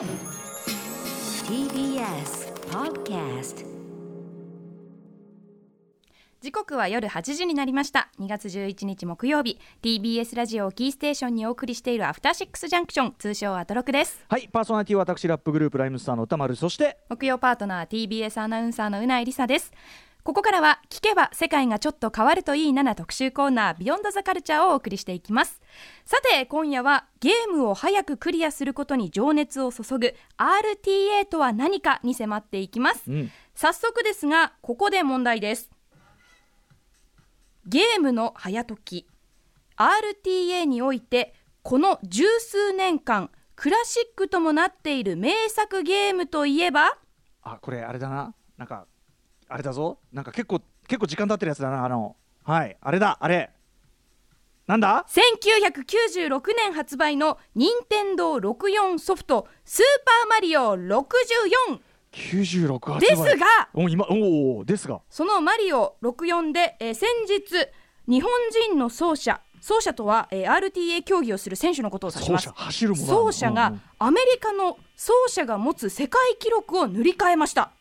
TBS Podcast 時刻は夜8時になりました。2月11日木曜日。TBS ラジオをキーステーションにお送りしているアフターシックスジャンクション。通称アトロクです。はいパーソナリティは私ラップグループライムスターの歌丸そして木曜パートナー TBS アナウンサーのうないりさですここからは聞けば世界がちょっと変わるといいなな特集コーナービヨンドザカルチャーをお送りしていきます。さて今夜はゲームを早くクリアすることに情熱を注ぐ RTA とは何かに迫っていきます、うん。早速ですがここで問題です。ゲームの早時 RTA においてこの十数年間クラシックともなっている名作ゲームといえば？あこれあれだな。なんかあれだぞ。なんか結構結構時間経ってるやつだなあの。はい。あれだあれ。なんだ？1996年発売の任天堂64ソフト「スーパーマリオ64 96」発売。ですがお今おおですが。そのマリオ64で、えー先日日本人の奏者奏者とは、えー RTA 競技をする選手のことを指します。走るものなの。奏者がうんうん。アメリカの奏者が持つ世界記録を塗り替えました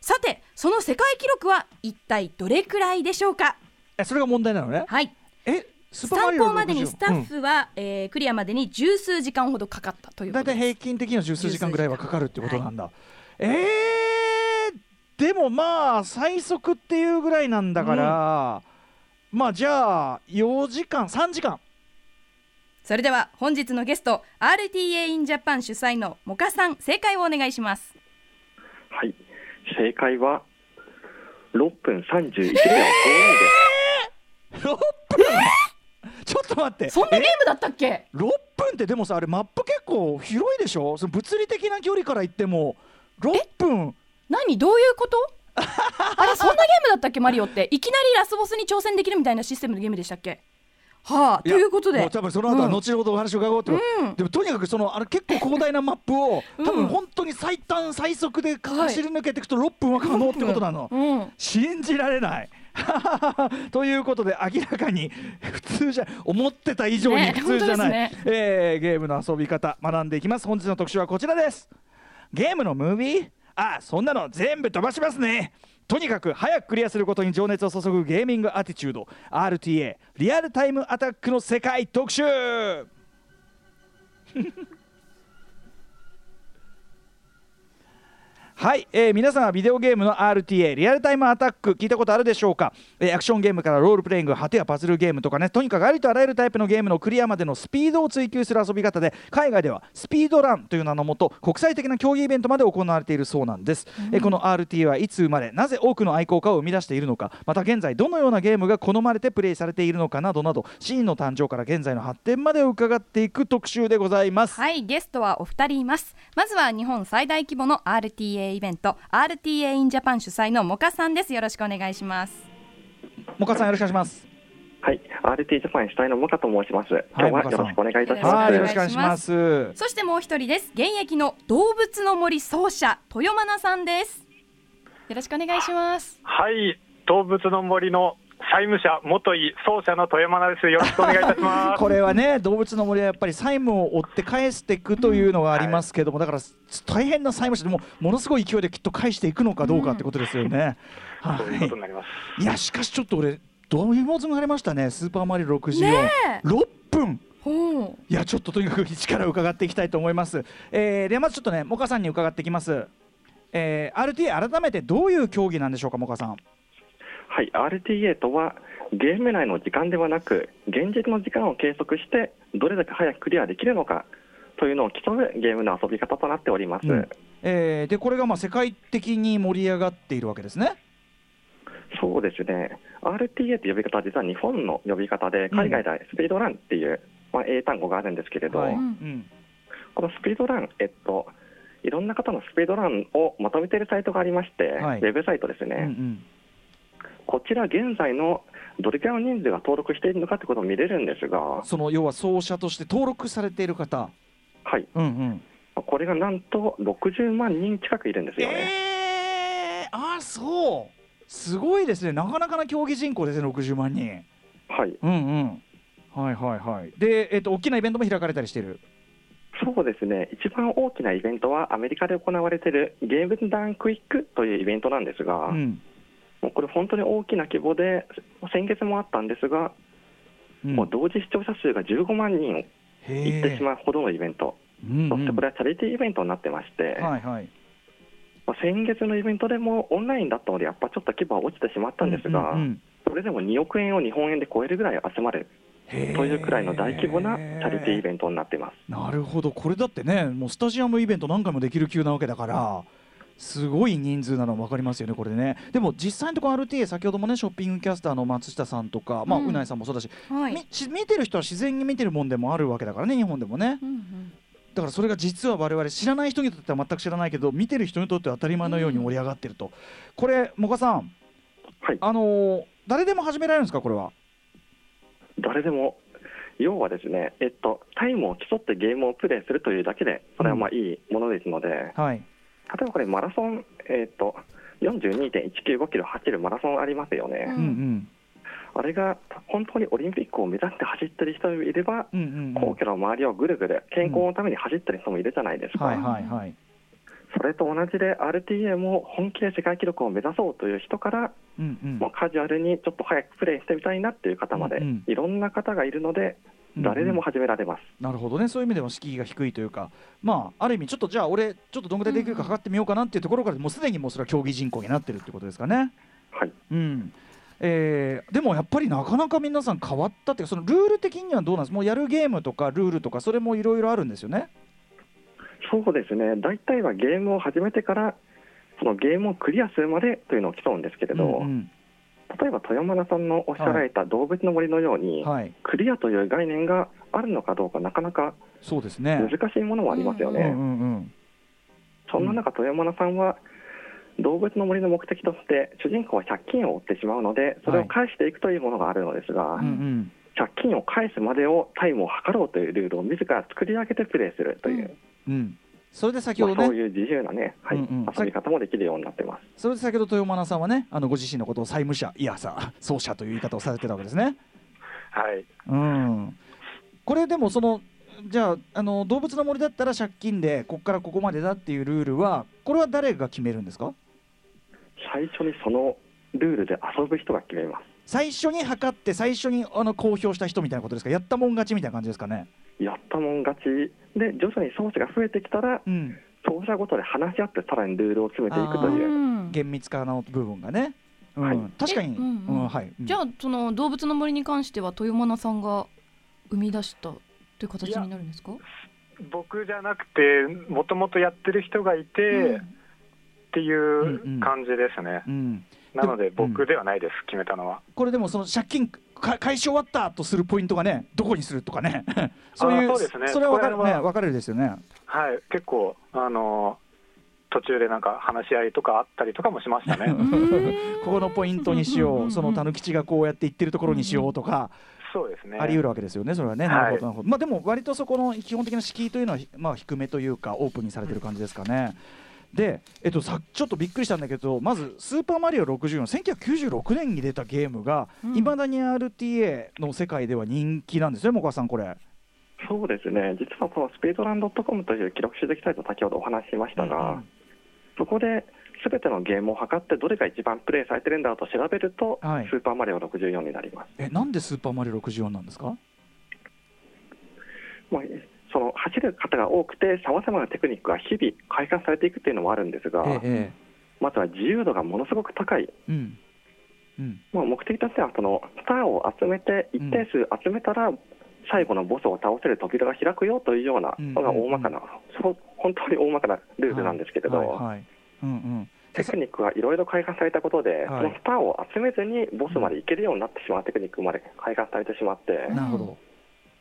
さてその世界記録は一体どれくらいでしょうか？えそれが問題なのね？はい。え？参考までにスタッうん。フは、えークリアまでに十数時間ほどかかったというこだいたいとです。平均的には十数時間ぐらいはかかるってことなんだ、えー、でもまあ最速っていうぐらいなんだから、まあじゃあ4時間3時間。それでは本日のゲスト RTA in Japan 主催のモカさん正解をお願いします。はい、正解は6分31秒52です。6分？ちょっと待って。そんなゲームだったっけ？6分ってでもさあれマップ結構広いでしょ？その物理的な距離から言っても。6分。何？どういうこと？あれそんなゲームだったっけ？マリオって。いきなりラスボスに挑戦できるみたいなシステムのゲームでしたっけ？はあということで。多分その後は後ほどお話を伺おうと、うん。でもとにかくそのあの結構広大なマップをうん。多分本当に最短最速ではい走り抜けていくと6分は可能ってことなの、うん。信じられない。ということで明らかに普通じゃ思ってた以上にね普通じゃない、本当ですえーゲームの遊び方学んでいきます。本日の特集はこちらです。ゲームのムービー？あそんなの全部飛ばしますねとにかく早くクリアすることに情熱を注ぐゲーミングアティチュード。RTA リアルタイムアタックの世界特集。はい、えー皆さんはビデオゲームの RTA リアルタイムアタック聞いたことあるでしょうか、えーアクションゲームからロールプレイング果てやパズルゲームとかねとにかくありとあらゆるタイプのゲームのクリアまでのスピードを追求する遊び方で海外ではスピードランという名のもと国際的な競技イベントまで行われているそうなんです、えーこの RTA はいつ生まれなぜ多くの愛好家を生み出しているのかまた現在どのようなゲームが好まれてプレイされているのかなどなどシーンの誕生から現在の発展までを伺っていく特集でございます。はいゲストはお二人います。まずは日本最大規模の RTA イベント RTA in Japan 主催のモカさんです。よろしくお願いします。もかさんよろしくお願いします。はい、RT ジャパン主体のモカと申します。今日はよろしくお願いいたします。はいよろしくお願いします。そしてもう一人です。現役の動物の森奏者豊真奈さんです。よろしくお願いします。はい、動物の森の債務者、元井奏者の富山です。よろしくお願いいたします。これはね動物の森はやっぱり債務を追って返していくというのがありますけども、だから大変な債務者でもものすごい勢いできっと返していくのかどうかってことですよね。そういうことはになります。い、いやしかしちょっと俺どういうものがありましたねスーパーマリオ64、ね6分ほういやちょっととにかく一から伺っていきたいと思います。えーではまずちょっとねモカさんに伺っていきます。えー RTA 改めてどういう競技なんでしょうかモカさん。はい、RTA とはゲーム内の時間ではなく、現実の時間を計測して、どれだけ早くクリアできるのかというのを競うゲームの遊び方となっております。うん。えーでこれがまあ世界的に盛り上がっているわけですね。そうですね、RTA という呼び方は実は日本の呼び方で、海外ではスピードランっていう、まあ、英単語があるんですけれど、はい、ううんん。このスピードラン、えっと、いろんな方のスピードランをまとめているサイトがありまして、はい。ウェブサイトですね、うんうんこちら現在のどれくらいの人数が登録しているのかということを見れるんですが、その要は奏者として登録されている方、はい、うんうん、これがなんと60万人近くいるんですよね。えー、あそう。すごいですね。なかなかな競技人口ですね60万人。はい、うんうん。はいはいはい。で、えっと大きなイベントも開かれたりしてる。そうですね、一番大きなイベントはアメリカで行われているゲームダンクイックというイベントなんですが、うんもうこれ、本当に大きな規模で、先月もあったんですが、うん。もう同時視聴者数が15万人いへってしまうほどのイベント、うんうん。そしてこれはチャリティーイベントになってまして、はいはい。まあ先月のイベントでもオンラインだったので、やっぱちょっと規模は落ちてしまったんですが、うんうんうんそれでも2億円を日本円で超えるぐらい集まるというくらいの大規模なチャリティーイベントになっています。なるほどこれだってねもうスタジアムイベント何回もできる級なわけだからすごい人数なの分かりますよねこれね。でも実際のところ RTA 先ほどもねショッピングキャスターの松下さんとか、まあうんうないさんもそうだし、はい。みし見てる人は自然に見てるもんでもあるわけだからね日本でもね。うんうんだからそれが実は我々知らない人にとっては全く知らないけど見てる人にとっては当たり前のように盛り上がってると、これもかさんはい、あのー誰でも始められるんですかこれは？誰でも要はですね、えっと、タイムを競ってゲームをプレイするというだけで、それはまあいいものですので、例はいえばこれ、マラソン、えっと、42.195キロ走るマラソンありますよね、うん。うんうん。あれが本当にオリンピックを目指して走ってる人もいれば、うんうんうん。皇居の周りをぐるぐる健康のために走ってる人もいるじゃないですか、はいはいはい。それと同じで RTA も本気で世界記録を目指そうという人から、うんうん。もうカジュアルにちょっと早くプレイしてみたいなっていう方まで、うんうん。いろんな方がいるので、うん誰でも始められます。なるほどね。そういう意味では敷居が低いというか。まあある意味ちょっとじゃあ俺ちょっとどんぐらいできるか測ってみようかなっていうところからもうすでにもうそれは競技人口になってるってことですかね。はい。うん。えーでもやっぱりなかなか皆さん変わったっていうかそのルール的にはどうなんですもうやるゲームとかルールとかそれもいろいろあるんですよね？そうですね、大体はゲームを始めてから、そのゲームをクリアするまでというのを競うんですけれど、うん例えば豊村さんのおっしゃられた動物の森のように、うんはい。クリアという概念があるのかどうか、なかなかそうですね。難しいものもありますよね。そんな中、豊村さんは、動物の森の目的として、主人公は借金を負ってしまうので、それを返していくというものがあるのですが、うんうん。借金を返すまでをタイムを測ろうというルールを自ら作り上げてプレイするという、うんそれで先まあ、ほどねそういう自由なね、はいうんうん遊び方もできるようになってます。それで先ほど豊間さんはねあのご自身のことを債務者いやさ奏者という言い方をされてたわけですね。はい。うん、これでもそのじゃああの動物の森だったら借金でここからここまでだっていうルールはこれは誰が決めるんですか？最初にそのルールで遊ぶ人が決めます。最初に測って最初にあの公表した人みたいなことですか？やったもん勝ちみたいな感じですかね？やったもん勝ち。で、徐々に奏者が増えてきたら、うん、奏者ごとで話し合って、さらにルールを詰めていくとあいう。うん厳密化の部分がね。うん。はい。確かに、えうんうん。はい、うん。じゃあその動物の森に関しては豊間さんが生み出したという形になるんですか？僕じゃなくて、もともとやってる人がいて、っていう感じですね。うん、なので僕ではないです、決めたのは。これでもその借金か返し終わったとするポイントがねどこにするとかね そういうあそうですねそれは分かれはね分かれるですよね。はい、結構、あの途中でなんか話し合いとかあったりとかもしましたね。ここのポイントにしよう、うんうんうんうんそのたぬきちがこうやって言ってるところにしようとか、そうですね。あり得るわけですよね、それはね。はいなるほど、なるほど。まあでも、割とそこの基本的な敷居というのは、まあ、低めというか、オープンにされてる感じですかね。で、えっと、さちょっとびっくりしたんだけど、まず、スーパーマリオ64、1996年に出たゲームが、うん。いまだに RTA の世界では人気なんですね、もかさん、これ。そうですね、実はこのスピードランドットコムという記録集積サイト、先ほどお話ししましたが、うんそこで全てのゲームを測って、どれが一番プレイされてるんだと調べると、はい。スーパーマリオ64になります。え、なんでスーパーマリオ64なんですか？まあ、その走る方が多くて、さまざまなテクニックが日々開発されていくっていうのもあるんですが、ええまずは自由度がものすごく高い、ええうん。うん。まあ、目的としてはそのスターを集めて、一定数集めたら、最後のボスを倒せる扉が開くよというようなのが大まかな、そう本当に大まかなルールなんですけれど、はいはいはいうんうん。テクニックがいろいろ開発されたことで、はいそのスターを集めずにボスまで行けるようになってしまうテクニックまで開発されてしまって、なるほど。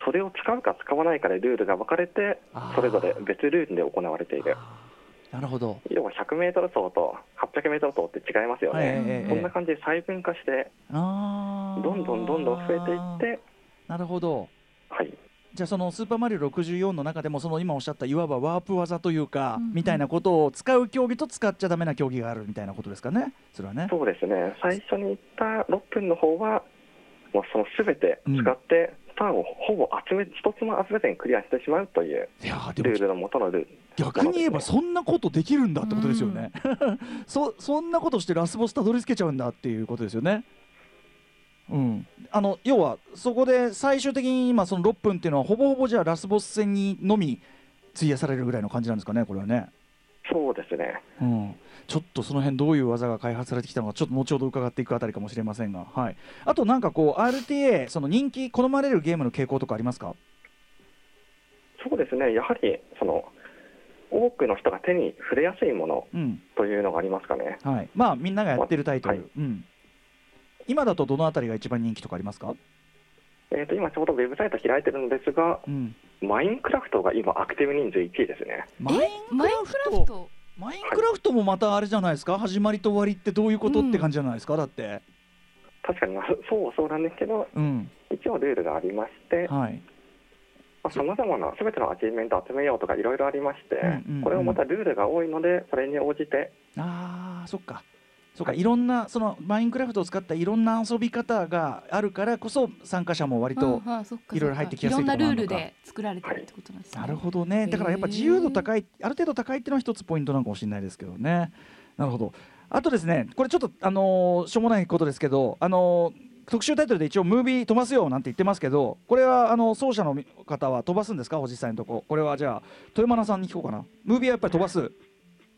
それを使うか使わないかでルールが分かれてそれぞれ別ルールで行われている。なるほど。要は100メートル走と800メートル走って違いますよはいえね。えええそんな感じで細分化して、どんどんどんどん増えていって、なるほど。はい、じゃあそのスーパーマリオ64の中でもその今おっしゃったいわばワープ技というか、うんうん。みたいなことを使う競技と使っちゃダメな競技があるみたいなことですかね？それはね。そうですね、最初に言った6分の方は、もうそのすべて使って、ターをほぼ集め一つも集めずにクリアしてしまうというルールの元のルール。逆に言えばそんなことできるんだってことですよね、そそんなことしてラスボスたどり着けちゃうんだっていうことですよね。うん、あの要はそこで最終的に今その6分っていうのはほぼほぼじゃあラスボス戦にのみ費やされるぐらいの感じなんですかねこれはね、そうですね。うん、ちょっとその辺どういう技が開発されてきたのかちょっと後ほど伺っていくあたりかもしれませんが、はい、あとなんかこう RTA その人気好まれるゲームの傾向とかありますか？そうですね。やはりその多くの人が手に触れやすいものうん。というのがありますかね。はい、まあみんながやってるタイトル、はい。うん、今だとどのあたりが一番人気とかありますか、えー、と今ちょうどウェブサイト開いてるんですがうん、マインクラフトが今アクティブ人数1位ですね。マインマインクラフト？マインクラフトもまたあれじゃないですか？始まりと終わりってどういうことって感じじゃないですか？だって。確かにまあそうそうなんですけどうん。一応ルールがありましてはい。さまざまな全てのアチーブメントを集めようとかいろいろありまして、うんうんうんこれもまたルールが多いのでそれに応じてあーそっかそっかいろんなそのマインクラフトを使ったいろんな遊び方があるからこそ参加者も割と、いろいろ入ってきやすいいろんなルールところなのかで作られてるってことなんですね。なるほどね。だからやっぱ自由度高いある程度高いっていうのは一つポイントなのかもしれないですけどね。なるほど。あとですねこれちょっとあのーしょうもないことですけどあのー特集タイトルで一応ムービー飛ばすよなんて言ってますけどこれはあの奏者の方は飛ばすんですか？実際のとこ。これはじゃあ豊間さんに聞こうかな。ムービーはやっぱり飛ばす？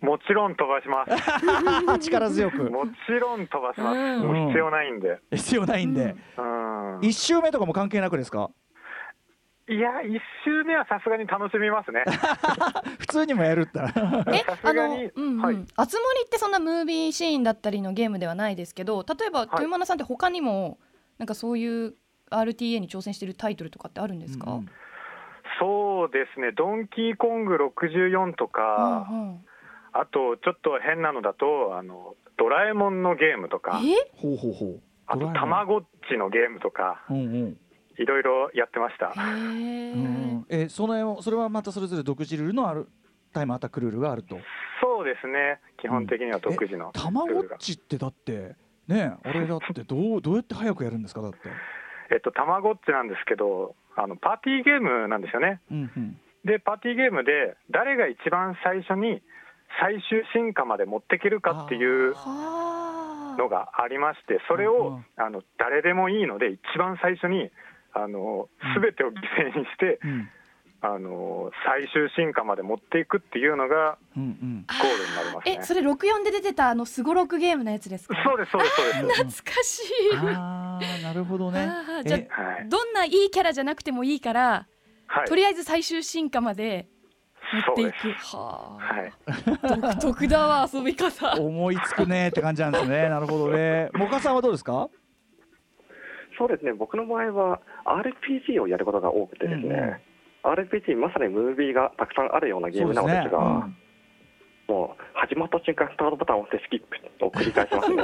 もちろん飛ばします。力強く。もちろん飛ばします。うん。もう必要ないんで。必要ないんで、うん。一周目とかも関係なくですか？いや、一周目はさすがに楽しみますね。普通にもやるったら。えあのがにうんうん、はい。あつ森ってそんなムービーシーンだったりのゲームではないですけど例えばい。豊間さんって他にもなんかそういう RTA に挑戦してるタイトルとかってあるんですか、うんうん。そうですね、ドンキーコング64とか、うんうんあとちょっと変なのだと、あのドラえもんのゲームとか、え？ほうほうほう。あとたまごっちのゲームとか、うんうん。いろいろやってました。へー。うんえそのそれはまたそれぞれ独自ルールのあるタイムアタックルールがあると？そうですね、基本的には独自のたまごっ。ちってだってねあれだってどう どうやって早くやるんですかだって。えっと、たまごっちなんですけど、あのパーティーゲームなんですよね。うんうん。で、パーティーゲームで、誰が一番最初に最終進化まで持っていけるかっていうはのがありまして、それをんあの誰でもいいので、一番最初にあの全てを犠牲にして、うん。あの最終進化まで持っていくっていうのがゴールになりますね。えそれ64で出てたあのすごろくゲームのやつですか？そうです、そうです、そうです。懐かしい。あーなるほどね。じゃえはい、どんないいキャラじゃなくてもいいから、はい、とりあえず最終進化まで持っていく。そうはあ、はい、独特だわ遊び方。思いつくねって感じなんですね。なるほどね。モカさんはどうですか？そうですね。僕の場合は RPG をやることが多くてですね、うんうん。RPG まさにムービーがたくさんあるようなゲームなのですがうん。もう始まった瞬間スタートボタンを押してスキップを繰り返しますね。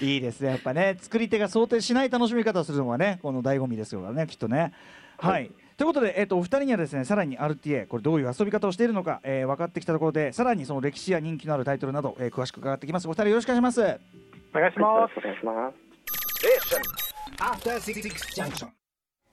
いいですね。やっぱね作り手が想定しない楽しみ方をするのがねこの醍醐味ですよねきっとね。はい、ということで、えっとお二人にはですねさらに RTA これどういう遊び方をしているのか、えー分かってきたところでさらにその歴史や人気のあるタイトルなど、えー詳しく伺ってきます。お二人よろしくお願いします。お願いします。お願いします.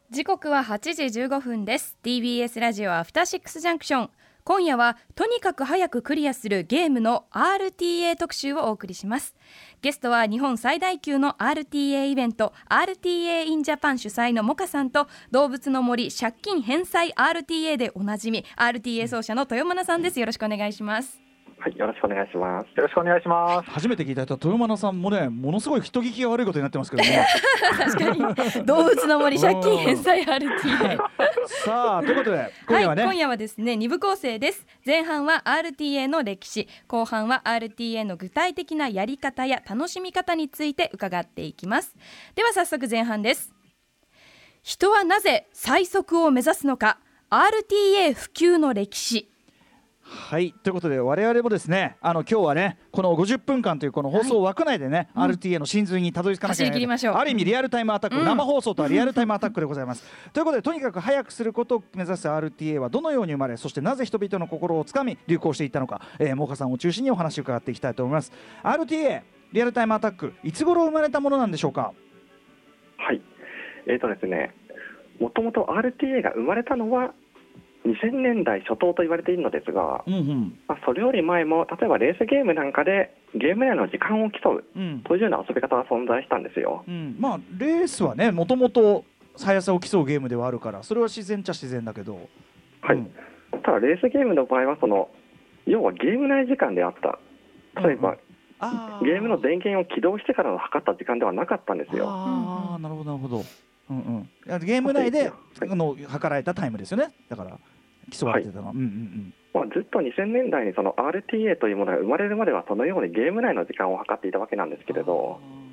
時刻は8時15分です。TBS ラジオアフターシックスジャンクション。今夜はとにかく早くクリアするゲームの RTA 特集をお送りしますゲストは日本最大級の RTA イベント RTA in Japan 主催のモカさんと動物の森借金返済 RTA でおなじみ RTA 奏者の豊村さんです。よろしくお願いします。はいよろしくお願いします。よろしくお願いします。初めて聞いた人は豊間さんもねものすごい人聞きが悪いことになってますけどね。確かに。動物の森借金返済 RTA さあということで今夜はね、はい、今夜はですね2部構成です。前半は RTA の歴史後半は RTA の具体的なやり方や楽しみ方について伺っていきます。では早速前半です。人はなぜ最速を目指すのか。RTA 普及の歴史はいということで我々もですねあの今日はねこの50分間というこの放送枠内でね、RTA の真髄にたどり着かなきゃいけない走り切りましょう。ある意味リアルタイムアタック、うん。生放送とはリアルタイムアタックでございます。ということでとにかく早くすることを目指す RTA はどのように生まれそしてなぜ人々の心をつかみ流行していったのか、えー、モカさんを中心にお話を伺っていきたいと思います。RTA リアルタイムアタックいつ頃生まれたものなんでしょうか？はい、えーとですね、もともと RTA が生まれたのは2000年代初頭と言われているのですが、うんうん。まあ、それより前も例えばレースゲームなんかでゲーム内の時間を競ううん。というような遊び方が存在したんですよ。うん、まあレースはねもともと速さを競うゲームではあるからそれは自然っちゃ自然だけど。はい。うん。ただレースゲームの場合はその要はゲーム内時間であった。例えば、あー。ゲームの電源を起動してからの測った時間ではなかったんですよ。ああなるほどなるほど、うんうん。ゲーム内で、はい。あの測られたタイムですよね。だからてたの？は、うんうんまあ、ずっと2000年代にその RTA というものが生まれるまではそのようにゲーム内の時間を測っていたわけなんですけれど。うん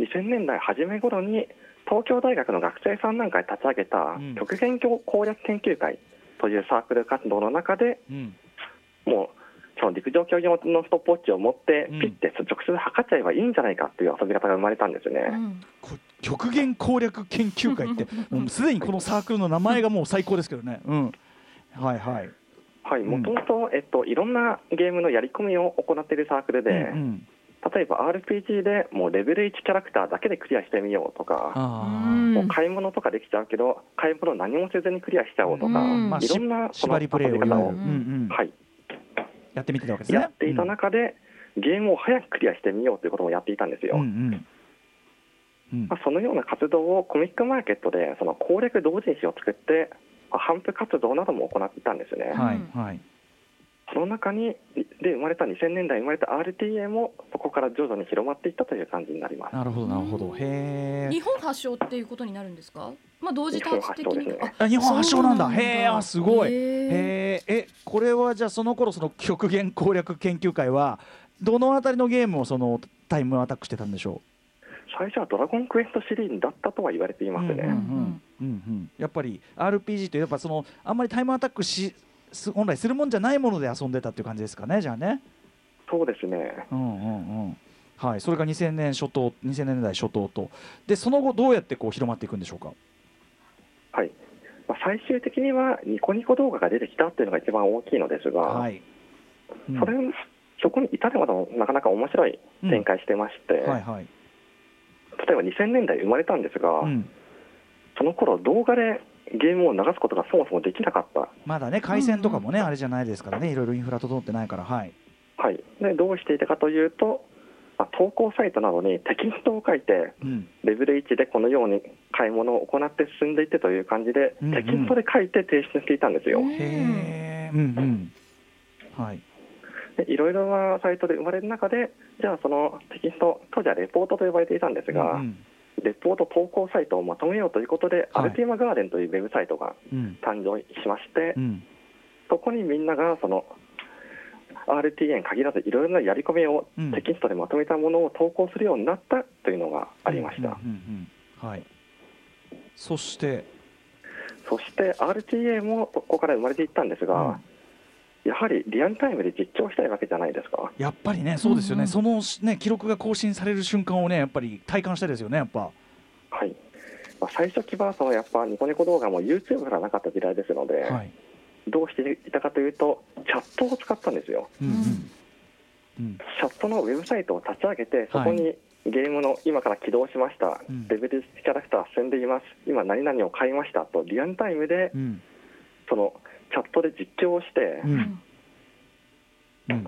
2000年代初め頃に東京大学の学生さんなんかで立ち上げたうん。極限攻略研究会というサークル活動の中でうん。もうその陸上競技用のストップウォッチを持ってうんピッて直接測っちゃえばいいんじゃないかという遊び方が生まれたんですね。うん。こ極限攻略研究会っても うすでにこのサークルの名前がもう最高ですけどね、うん、はいはい。はい、うん。もともと、えっと、いろんなゲームのやり込みを行っているサークルで、うん例えば RPG でもうレベル1キャラクターだけでクリアしてみようとか、もう買い物とかできちゃうけど、買い物何もせずにクリアしちゃおうとか、うん。まあいろんなその縛りプレイをいわゆる、遊び方を、うんうん。はい、やってみてたわけですね。やっていた中で、ゲームを早くクリアしてみようということもやっていたんですよ。うんうんうんまあ、そのような活動をコミックマーケットでその攻略同人誌を作って、まあ反布活動なども行っていたんですね。はいはい。その中にで生まれた2000年代生まれた RTA もそこから徐々に広まっていったという感じになります。なるほどなるほど。へえ日本発祥っていうことになるんですか？まあ同時多発的に日本発祥ですね。あ日本発祥なんだ。そうなんだ。へえあすごい。へええこれはじゃあその頃その極限攻略研究会はどのあたりのゲームをそのタイムアタックしてたんでしょ最初はドラゴンクエストシリーズだったとは言われていますね。うんうんうん。うんうん。やっぱり RPG ってやっぱそのあんまりタイムアタックしす本来するもんじゃないもので遊んでたっていう感じですかねじゃあね。そうですね。うんうんうん。はい。それが2000年初頭2000年代初頭と。でその後どうやってこう広まっていくんでしょうか？はい。まあ、最終的にはニコニコ動画が出てきたっていうのが一番大きいのですが、はい、うん。それそこに至るまでもなかなか面白い展開してまして、はいはい例えば2000年代生まれたんですが、うん。その頃動画でゲームを流すことがそもそもできなかった。まだね回線とかもね、あれじゃないですからねいろいろインフラ整ってないからはい。はい。で、どうしていたかというと、まあ、投稿サイトなどにテキストを書いて、うん。レベル1でこのように買い物を行って進んでいってという感じで、うんうん。テキストで書いて提出していたんですよ。うんへえうんうん。はい。で いろいろなサイトで生まれる中で、じゃあそのテキスト、当時はレポートと呼ばれていたんですが、うんレポート投稿サイトをまとめようということで、はい。アルティマガーデンというウェブサイトがうん。誕生しまして、うん。そこにみんながその RTA に限らずいろいろなやり込みをうん。テキストでまとめたものを投稿するようになったというのがありました。そして？そして RTA もここから生まれていったんですが、やはりリアルタイムで実況したいわけじゃないですか。やっぱりねそうですよね、うんうん。そのね記録が更新される瞬間をねやっぱり体感したいですよねやっぱ。はい。まあ、最初期はそのやっぱニコニコ動画も YouTube からなかった時代ですので、はい。どうしていたかというとチャットを使ったんですよ。うんうん。うん。チャットのウェブサイトを立ち上げてそこにゲームの今から起動しました、うん。レベル1キャラクター進んでいます今何々を買いましたとリアルタイムでうん。そのチャットで実況をして、うん。うん。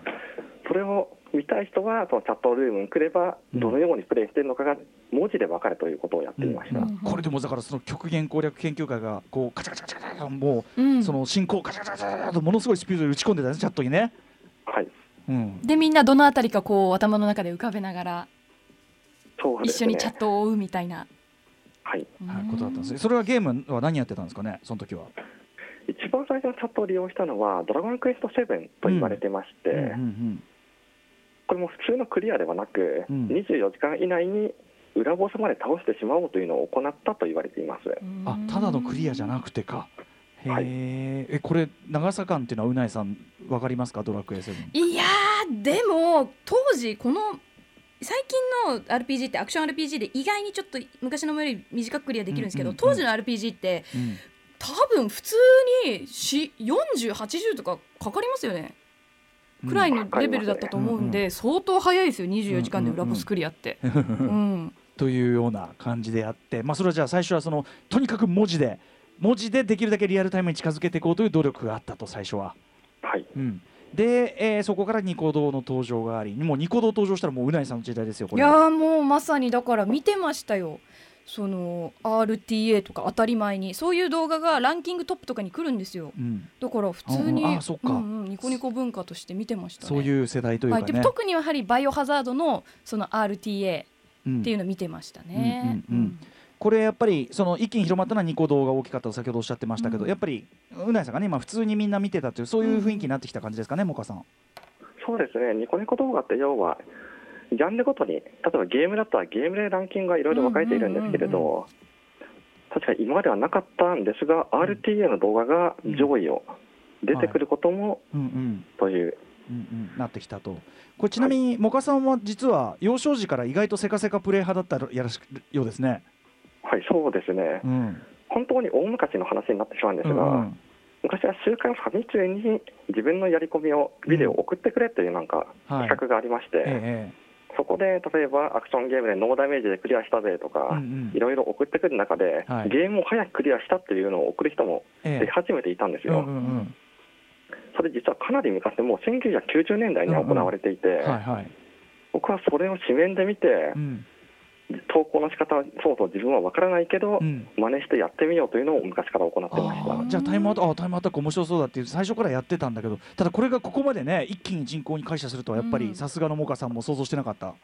それを見たい人はそのチャットルームに来ればうん。どのようにプレイしているのかが文字で分かるということをやっていました、うん。これでもだからその極限攻略研究会がこうカチャカチャカチャカチャもうその進行カチャカチャカチャとものすごいスピードで打ち込んでたんですチャットにね。はい。うん。でみんなどのあたりかこう頭の中で浮かべながら一緒にチャットを追うみたいな、はい。はい、ことだったんですね。それはゲームは何やってたんですかね、その時は。一番最初のチャットを利用したのはドラゴンクエスト7と言われてまして、うん。うんこれも普通のクリアではなく、うん。24時間以内に裏ボスまで倒してしまおうというのを行ったと言われています。うん、あただのクリアじゃなくてか。へはい。え、えこれ長さ感っていうのはうないさんわかりますか？ドラクエ7。いやーでも当時この最近の RPG ってアクション RPG で意外にちょっと昔のものより短くクリアできるんですけど、うん。うん。うん。当時の RPG ってうん多分普通にし4080とかかかりますよね、くらいのレベルだったと思うんで、相当早いですよ24時間で裏ボスクリアって、うん。というような感じであって、まあ、それはじゃあ最初はそのとにかく文字で文字でできるだけリアルタイムに近づけていこうという努力があったと最初は。はい、うん。で、えーそこからニコ動の登場がありもうニコ動登場したらもううないさんの時代ですよこれ。いやーもうまさにだから見てましたよその RTA とか当たり前にそういう動画がランキングトップとかに来るんですよ。うん、だから普通に、うんうんあそっか。うんうんニコニコ文化として見てましたね。そういう世代というかはい、特にやはりバイオハザードのその RTA うん。っていうのを見てましたね。うんうんうん。これやっぱりその一気に広まったのはニコ動が大きかったと先ほどおっしゃってましたけど、うん。やっぱりうないさんがね今普通にみんな見てたというそういう雰囲気になってきた感じですかね、モカさん。そうですね、ニコニコ動画って要は、ジャンルごとに、例えばゲームだったらゲームでランキングがいろいろ分かれているんですけれど、確かに今まではなかったんですが、RTA の動画が上位を出てくることもうんうん。という、うんうん、なってきたと。これちなみに、モカさんは実は幼少時から意外とせかせかプレイ派だったやらしようですね。はい、そうですね。う、ん。本当に大昔の話になってしまうんですが、うんうん。昔は週刊ファミ通に自分のやり込みを、ビデオを送ってくれというなんかはい。企画がありまして、えそこで例えばアクションゲームでノーダメージでクリアしたぜとか、んいろいろ送ってくる中で、はい。ゲームを早くクリアしたっていうのを送る人もええ。出始めていたんですよ、うんうんうん。それ実はかなり昔でもう1990年代に行われていて。僕はそれを紙面で見て、うん投稿の仕方はそうそう自分は分からないけど、うん真似してやってみようというのを昔から行ってました。じゃあタイムアタックあタイムアタック面白そうだっていう最初からやってたんだけどただこれがここまでね一気に人口に感謝するとはやっぱうんりさすがのモカさんも想像してなかった。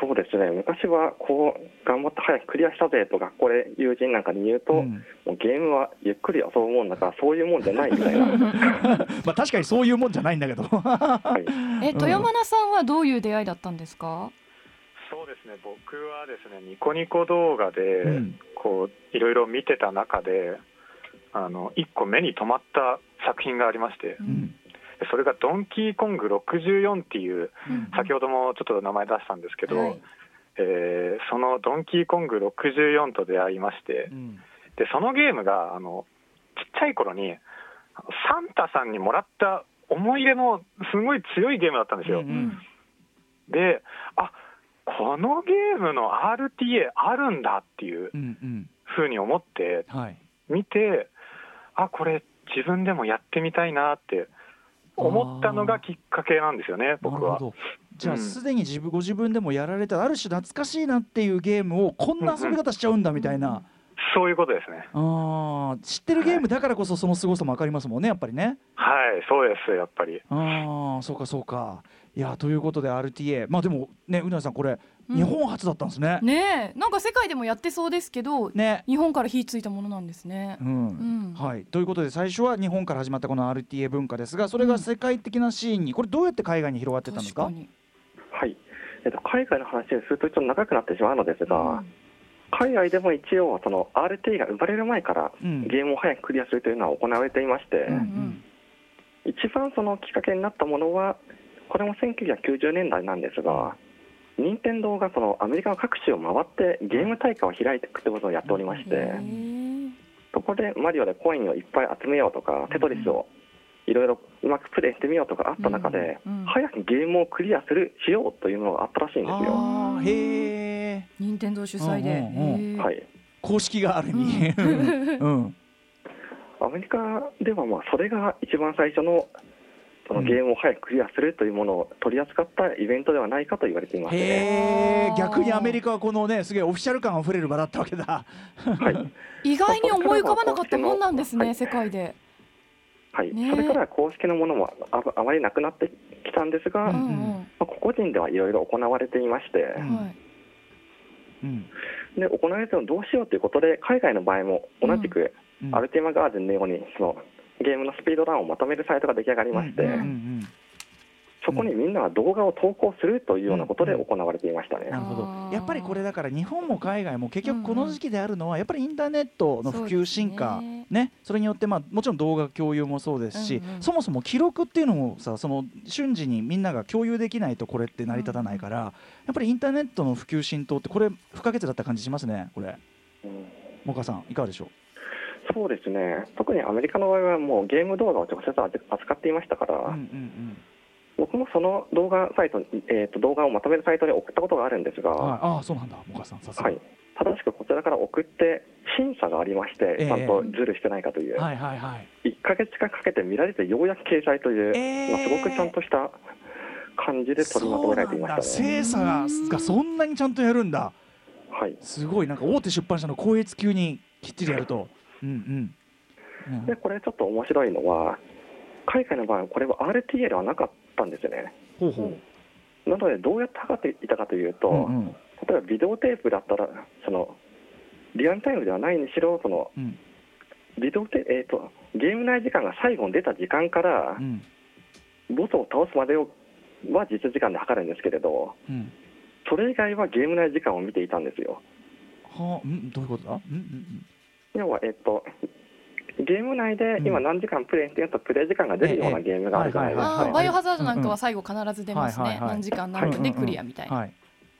そうですね昔はこう頑張って早くクリアしたぜと学校で友人なんかに言うと、うんもうゲームはゆっくり遊ぶもんだからそういうもんじゃないみたいな、まあ確かにそういうもんじゃないんだけど。はい、え豊間さんはどういう出会いだったんですか？そうですね。僕はですねニコニコ動画で、うん。こういろいろ見てた中であの一個目に留まった作品がありましてうん。それが「ドンキーコング64」っていううん。先ほどもちょっと名前出したんですけど、はい。えーその「ドンキーコング64」と出会いましてうん。でそのゲームがあのちっちゃい頃にサンタさんにもらった思い入れのすごい強いゲームだったんですよ。うんうん。であこのゲームの RTA あるんだっていううんうんふうに思ってはい。見てあこれ自分でもやってみたいなって思ったのがきっかけなんですよねなる僕は。ほど。じゃあうんすでに自分ご自分でもやられたある種懐かしいなっていうゲームをこんな遊び方しちゃうんだみたいな。そういうことですね。あー知ってるゲームだからこそその凄さも分かりますもんねやっぱりね。はい、そうですやっぱり。ああそうかそうか。いやということで RTA まあでもねうなぎさんこれうん。日本初だったんですね。ねえ。なんか世界でもやってそうですけど、ね。日本から火ついたものなんですね。う。ん。うん。はい、ということで最初は日本から始まったこの RTA 文化ですがそれが世界的なシーンにこれどうやって海外に広がってったんですか？確かに。はい。えっと、海外の話にするとちょっと長くなってしまうのですが、海外でも一応その RT が生まれる前からうん。ゲームを早くクリアするというのは行われていまして、うんうん。一番そのきっかけになったものはこれも1990年代なんですが任天堂がそのアメリカの各地を回ってゲーム大会を開いていくということをやっておりまして、そこでマリオでコインをいっぱい集めようとかテトリスをいろいろうまくプレイしてみようとかあった中で、うんうん早くゲームをクリアするしようというのがあったらしいんですよ。あーへえ任天堂主催で。はい。公式がある意味。うん。アメリカではまあそれが一番最初のそのゲームを早くクリアするというものを取り扱ったイベントではないかと言われていますね。へえ逆にアメリカはこのねすげえオフィシャル感あふれる場だったわけだ。はい、意外に思い浮かばなかったもんなんですね、はい。世界で。はい。ね。それからは公式のものもああまりなくなってきたんですが、うんまうん。あ、個々人ではいろいろ行われていまして、うんはい。うん。で行われてるのどうしようということで海外の場合も同じく、うん。アルティマガーデンのようにそのゲームのスピードランをまとめるサイトが出来上がりまして、うんうんそこにみんなが動画を投稿するというようなことで行われていましたね。なるほど。やっぱりこれだから日本も海外も結局この時期であるのはやっぱりインターネットの普及進化ね。ね。それによってまあもちろん動画共有もそうですしうんうん。そもそも記録っていうのもさその瞬時にみんなが共有できないとこれって成り立たないからやっぱりインターネットの普及浸透ってこれ不可欠だった感じしますねこれ。うん。モカさんいかがでしょそうですね。特にアメリカの場合はもうゲーム動画を直接扱っていましたから、ううんうん。僕もその動画サイトに、えー、と動画をまとめるサイトに送ったことがあるんですが、はい、ああそうなんだ。モカさんさすが。はい、正しくこちらから送って審査がありまして、ええちゃんとズルしてないかという、はいはいはい。1ヶ月近くかけて見られてようやく掲載という、ええまあ、すごくちゃんとした感じで取りまとめられていましたね。だ。精査ががそんなにちゃんとやるんだ。はい、すごい。なんか大手出版社の光悦級にきっちりやるとうんうん。うん。でこれちょっと面白いのは海外の場合はこれは RTA ではなかったんですよね。ほうほう。なのでどうやって測っていたかというと、うんうん。例えばビデオテープだったらそのリアルタイムではないにしろそのうん。ビデオテ、えー、とゲーム内時間が最後に出た時間からうん。ボスを倒すまでをは実時間で測るんですけれどうん。それ以外はゲーム内時間を見ていたんですよ。はあんどういうことだ？うんうん要は、えっとゲーム内で今何時間プレイしてるとプレイ時間が出るようなゲームがあるじゃないですはいはいはいあーバイオハザードなんかは最後必ず出ますね、はいはいはい。何時間何分でクリアみたいな、はい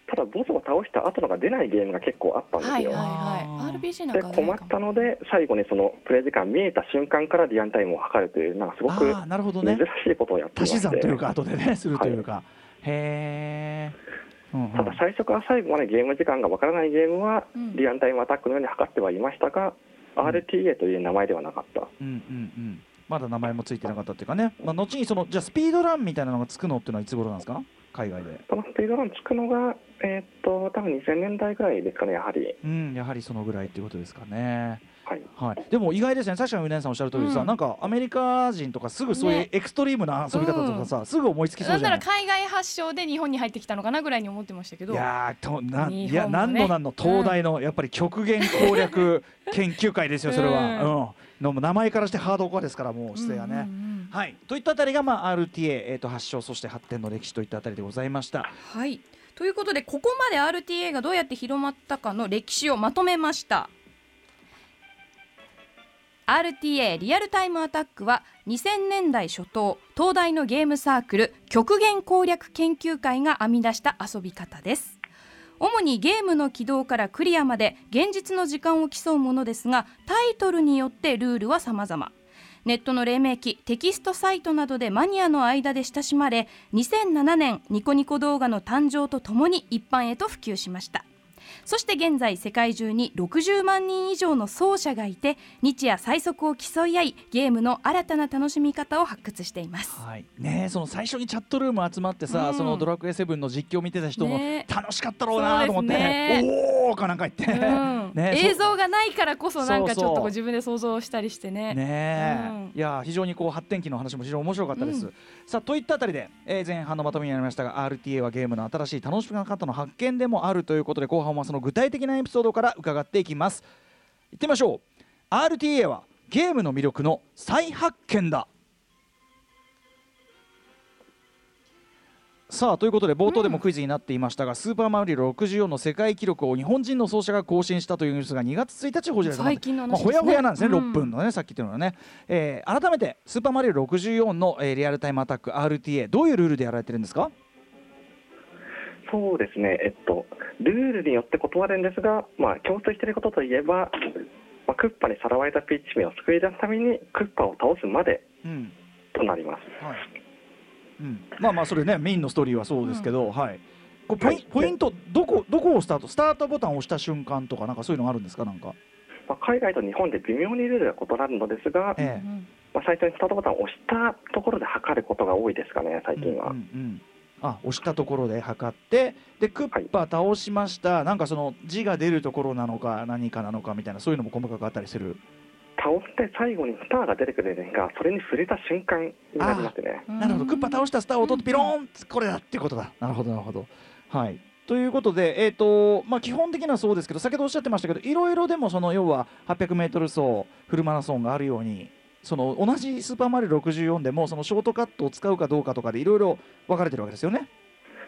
ただボスを倒した後のが出ないゲームが結構あったんですよ、はいはいあーはい。RPG なんでかは困ったので最後にそのプレイ時間見えた瞬間からリアルタイムを測るというなんかすごくああなるほど珍ねしいことをやっていま足しして算というか後でねするというか、へえ、うんうんただ最初から最後までゲーム時間がわからないゲームはうん。リアルタイムアタックのように測ってはいましたが、RTA という名前ではなかった。うんうんうん。まだ名前もついてなかったっていうかね、まあ、後にそのじゃあスピードランみたいなのがつくのっていうのはいつ頃なんですか？海外で。そのスピードランつくのが、えーっと多分2000年代ぐらいですかねやはり。うんやはりそのぐらいっていうことですかねはい。はい、でも意外ですね、確かにうねんさんおっしゃる通りさ、うん。なんかアメリカ人とかすぐそういうね。エクストリームな遊び方とかさ、すぐ思いつきそなうんじゃないなら海外発祥で日本に入ってきたのかなぐらいに思ってましたけど。いやーとなね。いや何の何の東大のやっぱり極限攻略研究会ですよ、それは、うん。の名前からしてハードコアですから、もう姿勢がね。うんうんうん。はい、といったあたりが、まあ、RTA、えー、と発祥そして発展の歴史といったあたりでございました。はい。ということでここまで RTA がどうやって広まったかの歴史をまとめました RTA リアルタイムアタックは2000年代初頭東大のゲームサークル極限攻略研究会が編み出した遊び方です。主にゲームの起動からクリアまで現実の時間を競うものですがタイトルによってルールは様々。ネットの黎明期テキストサイトなどでマニアの間で親しまれ2007年ニコニコ動画の誕生とともに一般へと普及しました。そして現在世界中に60万人以上の奏者がいて日夜最速を競い合いゲームの新たな楽しみ方を発掘しています。はい。ねえその最初にチャットルーム集まってさ、うん。そのドラクエ7の実況を見てた人もね。楽しかったろうなと思って、そうですね。おおーかなんか言って、うん。ね映像がないからこそなんかちょっとこう自分で想像したりしてね。ねえ、うん。いや非常にこう発展期の話も非常に面白かったです、うん。さあといったあたりで、えー前半のまとめになりましたが RTA はゲームの新しい楽しみ方の発見でもあるということで後半はその具体的なエピソードから伺っていきます。いってみましょう。RTA はゲームの魅力の再発見だ。さあということで冒頭でもクイズになっていましたが、スーパーマリオ64の世界記録を日本人の奏者が更新したというニュースが2月1日報じられた最近の話まあ、ほやほやなんですね、うん。6分のねさっき言ったのはね、えー改めてスーパーマリオ64の、えーリアルタイムアタック RTA どういうルールでやられてるんですか？そうですね、えっと、ルールによって異なるんですが、まあ、共通していることといえば、まあ、クッパにさらわれたピッチメを救い出すためにクッパを倒すまでうん。となります。はい。うん、まあまあそれねメインのストーリーはそうですけど、はい。こうポインはい。ポイントどこどこをスタートスタートボタンを押した瞬間とかなんかそういうのがあるんですか？なんか、まあ、海外と日本で微妙にルールが異なるのですが、ええ。うん。まあ、最初にスタートボタンを押したところで測ることが多いですかね、最近は。うんうんうんあ押したところで測ってでクッパ倒しました、なんかその字が出るところなのか何かなのかみたいなそういうのも細かくあったりする、倒して最後にスターが出てくるんですが、それに触れた瞬間になりますね。なるほど。クッパ倒したスターを取ってピローンこれだっていうことだ。なるほどなるほど。はい。ということで、えーとまあ、基本的にはそうですけど先ほどおっしゃってましたけどいろいろでもその要は 800m 走フルマラソンがあるようにその同じスーパーマリオ64でもそのショートカットを使うかどうかとかでいろいろ分かれてるわけですよね。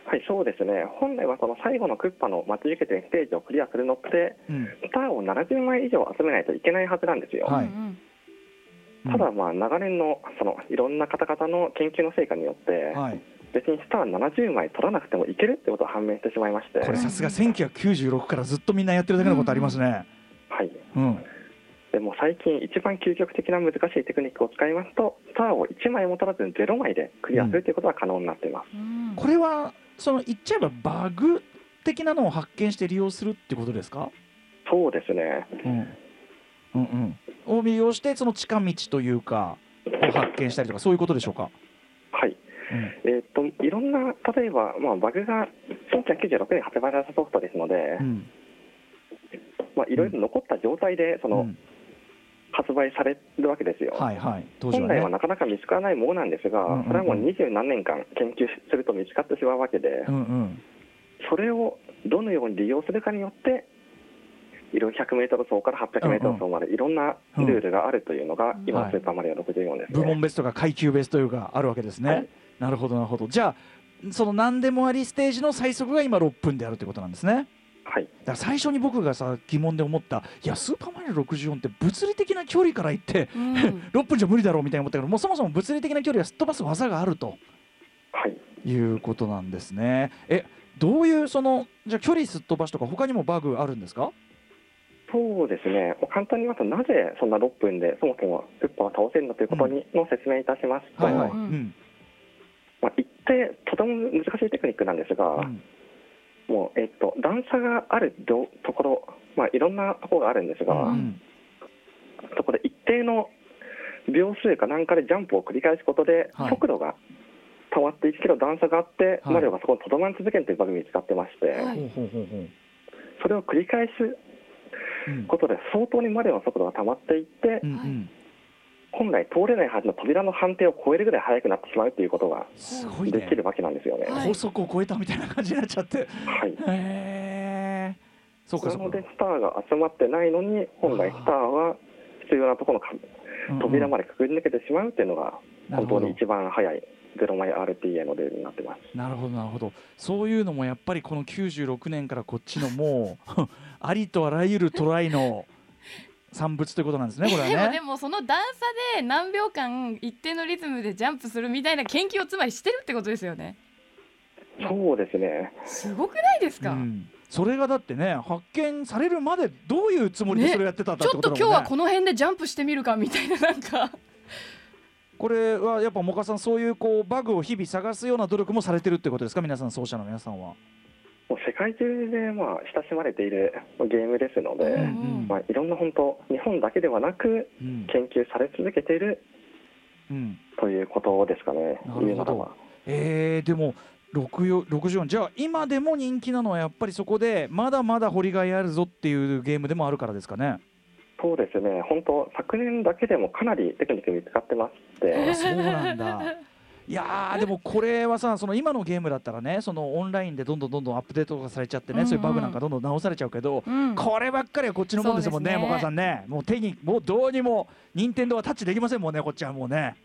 はい、そうですね。本来はその最後のクッパの待ち受けてるステージをクリアするのって、うん。スターを70枚以上集めないといけないはずなんですよ。はい。うんただ、まあ、長年のそのいろんな方々の研究の成果によって、はい、別にスター70枚取らなくてもいけるってことが判明してしまいまして、これさすが1996からずっとみんなやってるだけのことありますね。はい、うん、でも最近一番究極的な難しいテクニックを使いますとスターを1枚も取らずに0枚でクリアするということが可能になっています、うん。これはその言っちゃえばバグ的なのを発見して利用するってことですか、そうですね。うん、うんうん。を利用してその近道というかを発見したりとかそういうことでしょうか、はい。うん。えーっといろんな例えば、まあ、バグが1996年発売されたソフトですので、うん。まあ、いろいろ残った状態でその、うん発売されるわけですよ、はいはい。ね。本来はなかなか見つからないものなんですが、うんうんうん。それはもう二十何年間研究すると見つかってしまうわけで、うんうん。それをどのように利用するかによって、いろいろ100メートル走から800メートル走までいろんなルールがあるというのが、今スーパーマリオ64ですね。部門別とか階級別というかあるわけですね、はい。なるほどなるほど。じゃあその何でもありステージの最速が今6分であるということなんですねはい、だから最初に僕がさ疑問で思ったいやスーパーマリオ64って物理的な距離から言って、うん。6分じゃ無理だろうみたいに思ったけどもうそもそも物理的な距離はすっ飛ばす技があると。はい、いうことなんですね。えどういうそのじゃあ距離すっ飛ばしとか他にもバグあるんですか？そうですね、簡単に言いますと、なぜそんな6分でそもそもスーパーを倒せるのということにの説明いたしますと、はいはい、まあ、一定、とても難しいテクニックなんですが、うんもうえっと、段差があるどところ、まあ、いろんなところがあるんですが、うんそこで一定の秒数かなんかでジャンプを繰り返すことで、はい。速度が変わっていくけど段差があって、はい。マリオがそこにとどまり続けるというバグに使ってまして、はい。それを繰り返すうんことで相当にマリオの速度が溜まっていって、うんうん本来通れないはずの扉の判定を超えるぐらい速くなってしまうということができるわけなんですよね。はい。高速を超えたみたいな感じになっちゃって。はい。へえそうかなのでスターが集まってないのに本来スターは必要なところの扉までくぐり抜けてしまうっていうのが本当に一番速いゼロマイ RTA のルールになってます。なるほどなるほど。そういうのもやっぱりこの96年からこっちのもう ありとあらゆるトライの産物ということなんですねこれはでもでね。もその段差で何秒間一定のリズムでジャンプするみたいな研究をつまりしてるってことですよね。そうですね。すごくないですか、うん。それがだってね発見されるまでどういうつもりでそれやってたんだちってことだもんね。ょっと今日はこの辺でジャンプしてみるかみたいななんか。これはやっぱモカさんそういうこうバグを日々探すような努力もされてるってことですか？皆さん奏者の皆さんは。もう世界中でまあ親しまれているゲームですので、うんうんまあ、いろんな本当日本だけではなくうん研究され続けているうんということですかね。なるほどえー、でも64 64じゃあ今でも人気なのはやっぱりそこでまだまだ掘りがいあるぞっていうゲームでもあるからですかね。そうですね。本当昨年だけでもかなりテクニック見つかってまして、あそうなんだ。いやーでもこれはさその今のゲームだったらねそのオンラインでどんどんどんどんアップデートがされちゃってね、うんうんそういうバグなんかどんどん直されちゃうけど、うんこればっかりはこっちのもんですもんねねもかさんねもう手にもうどうにも任天堂はタッチできませんもんねこっちはもうね。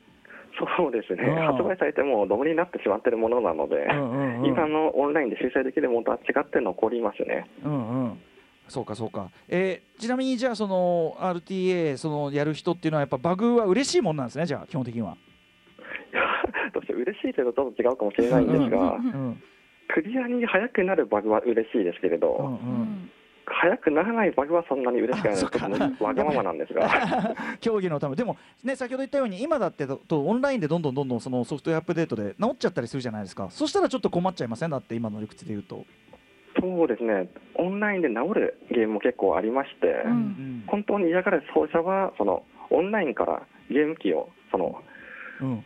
そうですね。うん発売されてもうドブになってしまっているものなので、うんうんうん今のオンラインで修正できるものとは違って残りますね。うんうんそうかそうか、えーちなみにじゃあその RTA そのやる人っていうのはやっぱバグは嬉しいもんなんですねじゃあ基本的には。どうして嬉しいというとちょっと違うかもしれないんですが、うんうんクリアに速くなるバグは嬉しいですけれど、うんううん。ん速くならないバグはそんなに嬉しくないので、わがままなんですが、競技のため。でもね先ほど言ったように今だってととオンラインでどんどんどんどんそのソフトウェアアップデートで直っちゃったりするじゃないですか。そしたらちょっと困っちゃいませんだって今の理屈で言うと。そうですね、オンラインで治るゲームも結構ありまして、うん本当に嫌がる奏者は、そのオンラインからゲーム機をそのうん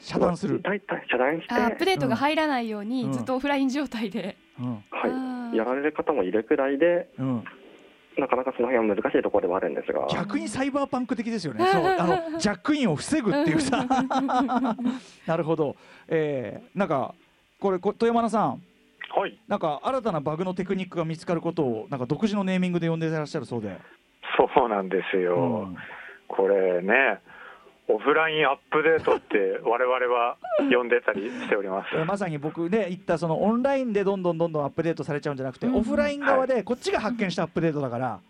遮断する。大体遮断して、あアップデートが入らないように、うん。ずっとオフライン状態で、うん。あはー。い、やられる方もいるくらいで、うん、なかなかその辺は難しいところではあるんですが、逆にサイバーパンク的ですよね、そう。あのジャックインを防ぐっていうさ、なるほど、えーなんか、これ、こ富山田さん、はい、なんか新たなバグのテクニックが見つかることを、なんか独自のネーミングで呼んでいらっしゃるそうで、そうなんですよ、うん。これね、オフラインアップデートって、我々は呼んでたりしております。え ーまさに僕ね、言ったそのオンラインでどんどんどんどんアップデートされちゃうんじゃなくて、うんオフライン側でこっちが発見したアップデートだから、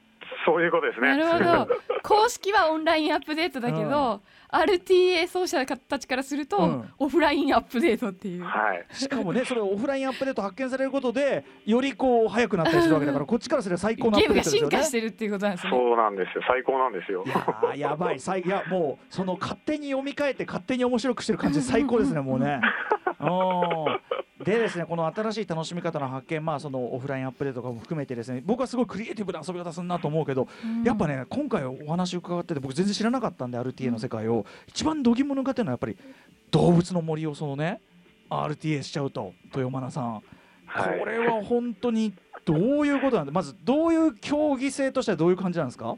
そういうことですね。なるほど 公式はオンラインアップデートだけど、RTA 奏者たちからすると、うんオフラインアップデートっていう。はい。しかもねそれオフラインアップデート発見されることでよりこう速くなったりするわけだからこっちからすれば最高のアッゲームが進プデートですよね化してるっていうことなんですね。そうなんですよ。最高なんですよい。やーやばい最いやもうその勝手に読み替えて勝手に面白くしてる感じ最高ですねもうね。うんでですねこの新しい楽しみ方の発見まあそのオフラインアップデートとかも含めてですね僕はすごいクリエイティブな遊び方するなと思うけど、うん。やっぱね今回お話伺ってて僕全然知らなかったんで RTA の世界を、一番度肝抜かっていうのはやっぱり動物の森をそのね RTA しちゃうと豊間さん、はい。これは本当にどういうことなんでまずどういう競技性としてはどういう感じなんですか？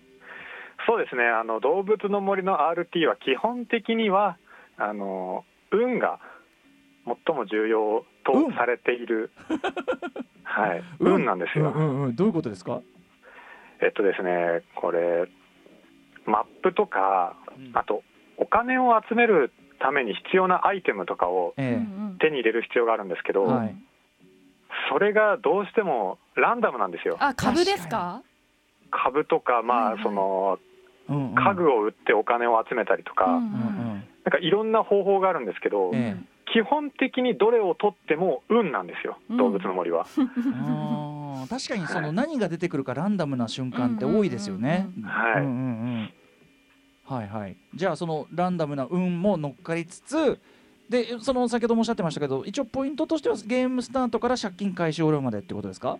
そうですね。あの動物の森の RT は基本的にはあの運が最も重要と運されている、はい、うん。運なんですよ。うんうんうん、どういうことですか、えっとですね、これマップとかうん。あとお金を集めるために必要なアイテムとかを手に入れる必要があるんですけど、はい。それがどうしてもランダムなんですよ。あ株ですか？株とか、まあそのうんうん。家具を売ってお金を集めたりとか、うんうんうん。なんかいろんな方法があるんですけど、え基本的にどれを取っても運なんですよ、うん。動物の森は。確かにその何が出てくるかランダムな瞬間って多いですよね。うんはい。うんうんうん。はいはい。じゃあそのランダムな運も乗っかりつつでその先ほどもおっしゃってましたけど一応ポイントとしてはゲームスタートから借金回収終わるまでってことですか？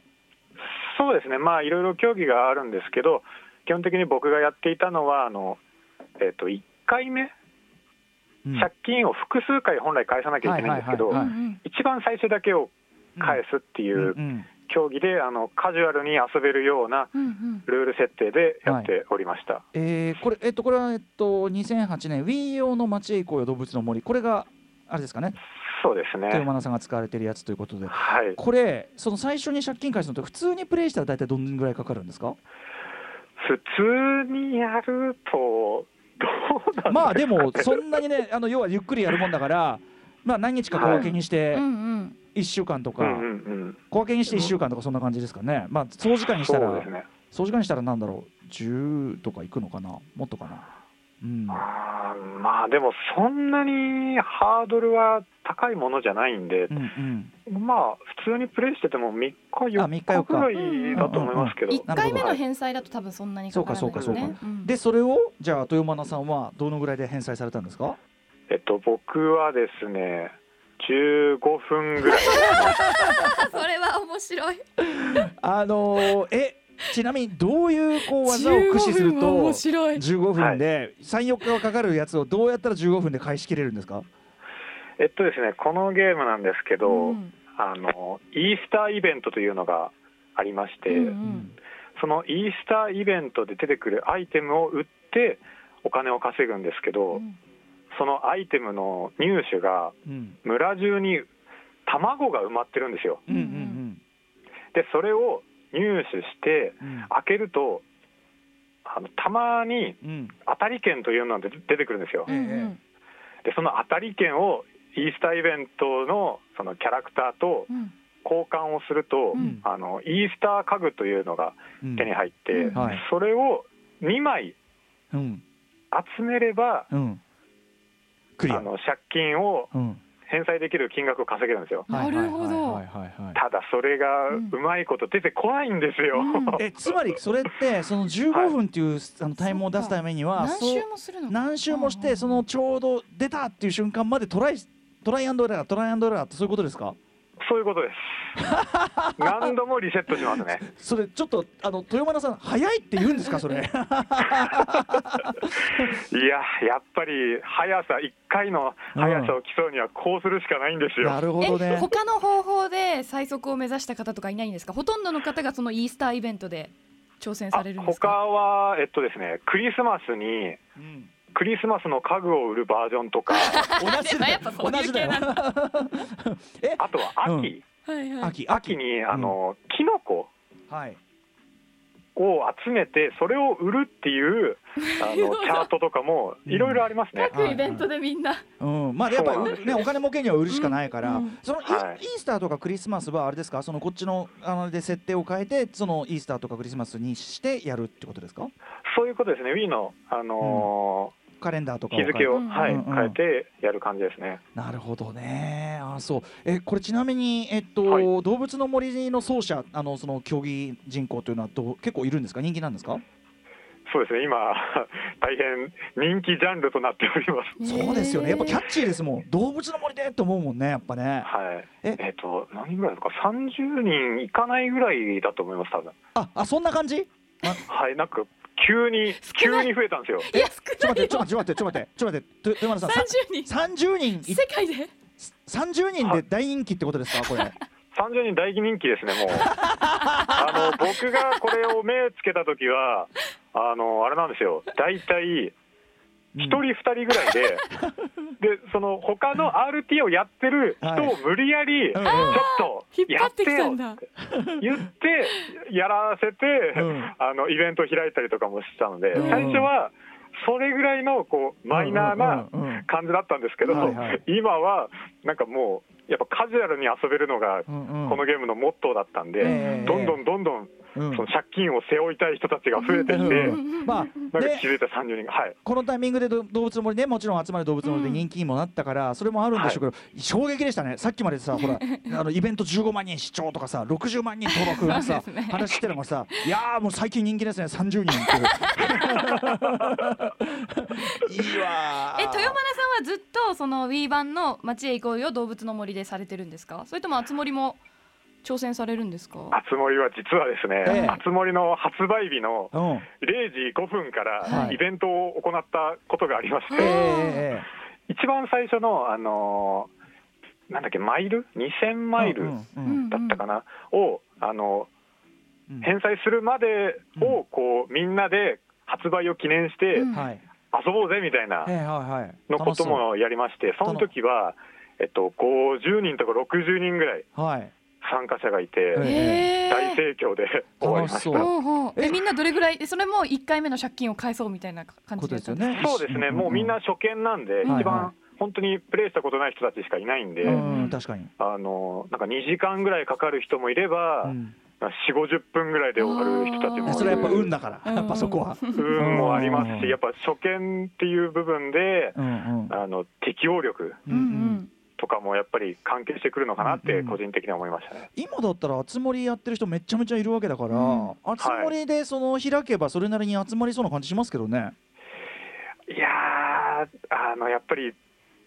そうですね、まあいろいろ競技があるんですけど、基本的に僕がやっていたのは、あのえっと1回目、うん借金を複数回本来返さなきゃいけないんですけど、一番最初だけを返すっていう競技で、あのカジュアルに遊べるようなルール設定でやっておりました。えーこれえっとこれはえっと2008年 Wii 用の街へ行こうよ動物の森。これがあれですかね？そうですね。豊間さんが使われてるやつということで。はい。これその最初に借金返すのって普通にプレイしたら大体どんぐらいかかるんですか？普通にやると、まあでもそんなにね あの要はゆっくりやるもんだからまあ何日か小分けにしてうんうん。1週間とかうんうんうん。小分けにして1週間とかそんな感じですかね。まあ総時間にしたら。総時間にしたらなんだろう。10とかいくのかな。もっとかなうん。あーまあでもそんなにハードルは高いものじゃないんでう、んうん。まあ普通にプレイしてても3日4あ3日4日。日ぐらいだと思いますけど、一回目の返済だと多分そんなにかからないですそうかそうね。うん。でそれをじゃあ豊間さんはどのぐらいで返済されたんですか？えっと僕はですね15分ぐらい。それは面白い。あのーえちなみにどういうこう技を駆使する15分はと面白い。15分で34日はかかるやつをどうやったら15分で返しきれるんですか？えっとですねこのゲームなんですけど、うん。あのイースターイベントというのがありまして、うんうん。そのイースターイベントで出てくるアイテムを売ってお金を稼ぐんですけど、うん。そのアイテムの入手がうん。村中に卵が埋まってるんですよ。うんうん。でそれを入手して開けるとあのたまにうん。当たり券というのが出てくるんですよ。うんうん。でその当たり券をイースターイベントのそのキャラクターとうん。交換をすると、うん。あのイースター家具というのがうん。手に入って、うん。はい。それを2枚うん。集めればうん。クリア。あの借金をうん返済できる金額を稼げるんですよ。なるほど。ただそれがうまいこと出てこないんですよ、うん。えつまりそれってその15分っていうあのタイムを出すためには何そう周もするのか。何周もしてそのちょうど出たっていう瞬間までトライトライアンドエラートライアンドエラーってそういうことですか？そういうことです。何度もリセットしますね。それちょっとあの豊丸さん早いって言うんですかそれ？いややっぱり速さ1回の速さを競うにはこうするしかないんですよ、なるほどえね他の方法で最速を目指した方とかいないんですか？ほとんどの方がそのイースターイベントで挑戦されるんです他かはえっとですねクリスマスにうんクリスマスの家具を売るバージョンとか。同じだよ。同じだよ。え？あとは秋、うん。はいはい。秋秋。にあの、キノコはい。を集めてそれを売るっていうあのチャートとかもいろいろありますね。各イベントでみんな、うん、まあやっぱねお金儲けには売るしかないから、うんうん。そのイ,、ースターとかクリスマスはあれですか？そのこっちのあので設定を変えてそのイースターとかクリスマスにしてやるってことですか？そういうことですね。Wii のあのカレンダーとーか日付を、うんはい、うんうん変えてやる感じですね。なるほどねあそうえこれちなみにえっと、はい動物の森の奏者あのその競技人口というのはどう結構いるんですか？人気なんですか、そうですね。今 大変人気ジャンルとなっております。そうですよねやっぱキャッチーですもん動物の森でって思うもんねやっぱねはい。え？えっ、と何人ぐらいですか？三十人いかないぐらいだと思います多分。ああそんな感じ？はい。なんか急に急に増えたんですよ。いやちょっと待ってちょ少っと待ってちょっと待ってちょっと待ってちょっと待って豊丸さんないよさ30人い世界で？30人で大人気ってことですか？これ。三十人大人気ですねもう。あの僕がこれを目つけた時はあのあれなんですよ。大体一人二人ぐらいで、でその他の RT をやってる人を無理やり、ちょっと引っ張ってやってよきたんだ言ってやらせて、うん。あのイベントを開いたりとかもしたので、うん。最初はそれぐらいのこうマイナーな感じだったんですけど、今はなんかもうやっぱカジュアルに遊べるのがこのゲームのモットーだったんで、ええ。どんどんどんどんうん。その借金を背負いたい人たちが増えてきて、うん。まあなんかで気づいたら30人が。はい。このタイミングでど動物の森ねもちろん集まる動物の森で人気にもなったから、それもあるんでしょうけど、衝撃でしたね。さっきまでさほら あのイベント15万人視聴とかさ60万人登録のさ、ね。話してるのがさいやーもう最近人気ですね30人って。い ういいわー。え豊丸さんはずっとその Wii 版の街へ行こうよ動物の森でされてるんですか？それともあつ森も挑戦されるんですか？あつ森は実はですね、ええ。あつ森の発売日のうん。0時5分からはい。イベントを行ったことがありまして、えええ一番最初の、あのーなんだっけ、マイル ?2000 マイルうんうんうん。だったかな、を、あのうん。返済するまでをこうみんなで発売を記念して遊ぼうぜみたいなのこともやりまして、その時は、えっと、50人とか60人ぐらいはい参加者がいて、大盛況で終わりました。ええ。みんなどれぐらいでそれも1回目の借金を返そうみたいな感じでやったんですか？ことですよねそうですね、もうみんな初見なんで、うん一番、はい本当にプレイしたことない人たちしかいないんで、うん確かに、あのなんか2時間ぐらいかかる人もいれば、うん。4 5 0分ぐらいで終わる人たちもいる。えそれはやっぱ運だから、うんやっぱそこは、運もありますうんし、やっぱ初見っていう部分で、あの適応力。うんうんとかもやっぱり関係してくるのかなってうん個人的には思いましたね。今だったらあつ森やってる人めちゃめちゃいるわけだから、うんあつ森でその開けばそれなりに集まりそうな感じしますけどね。いやーあのやっぱり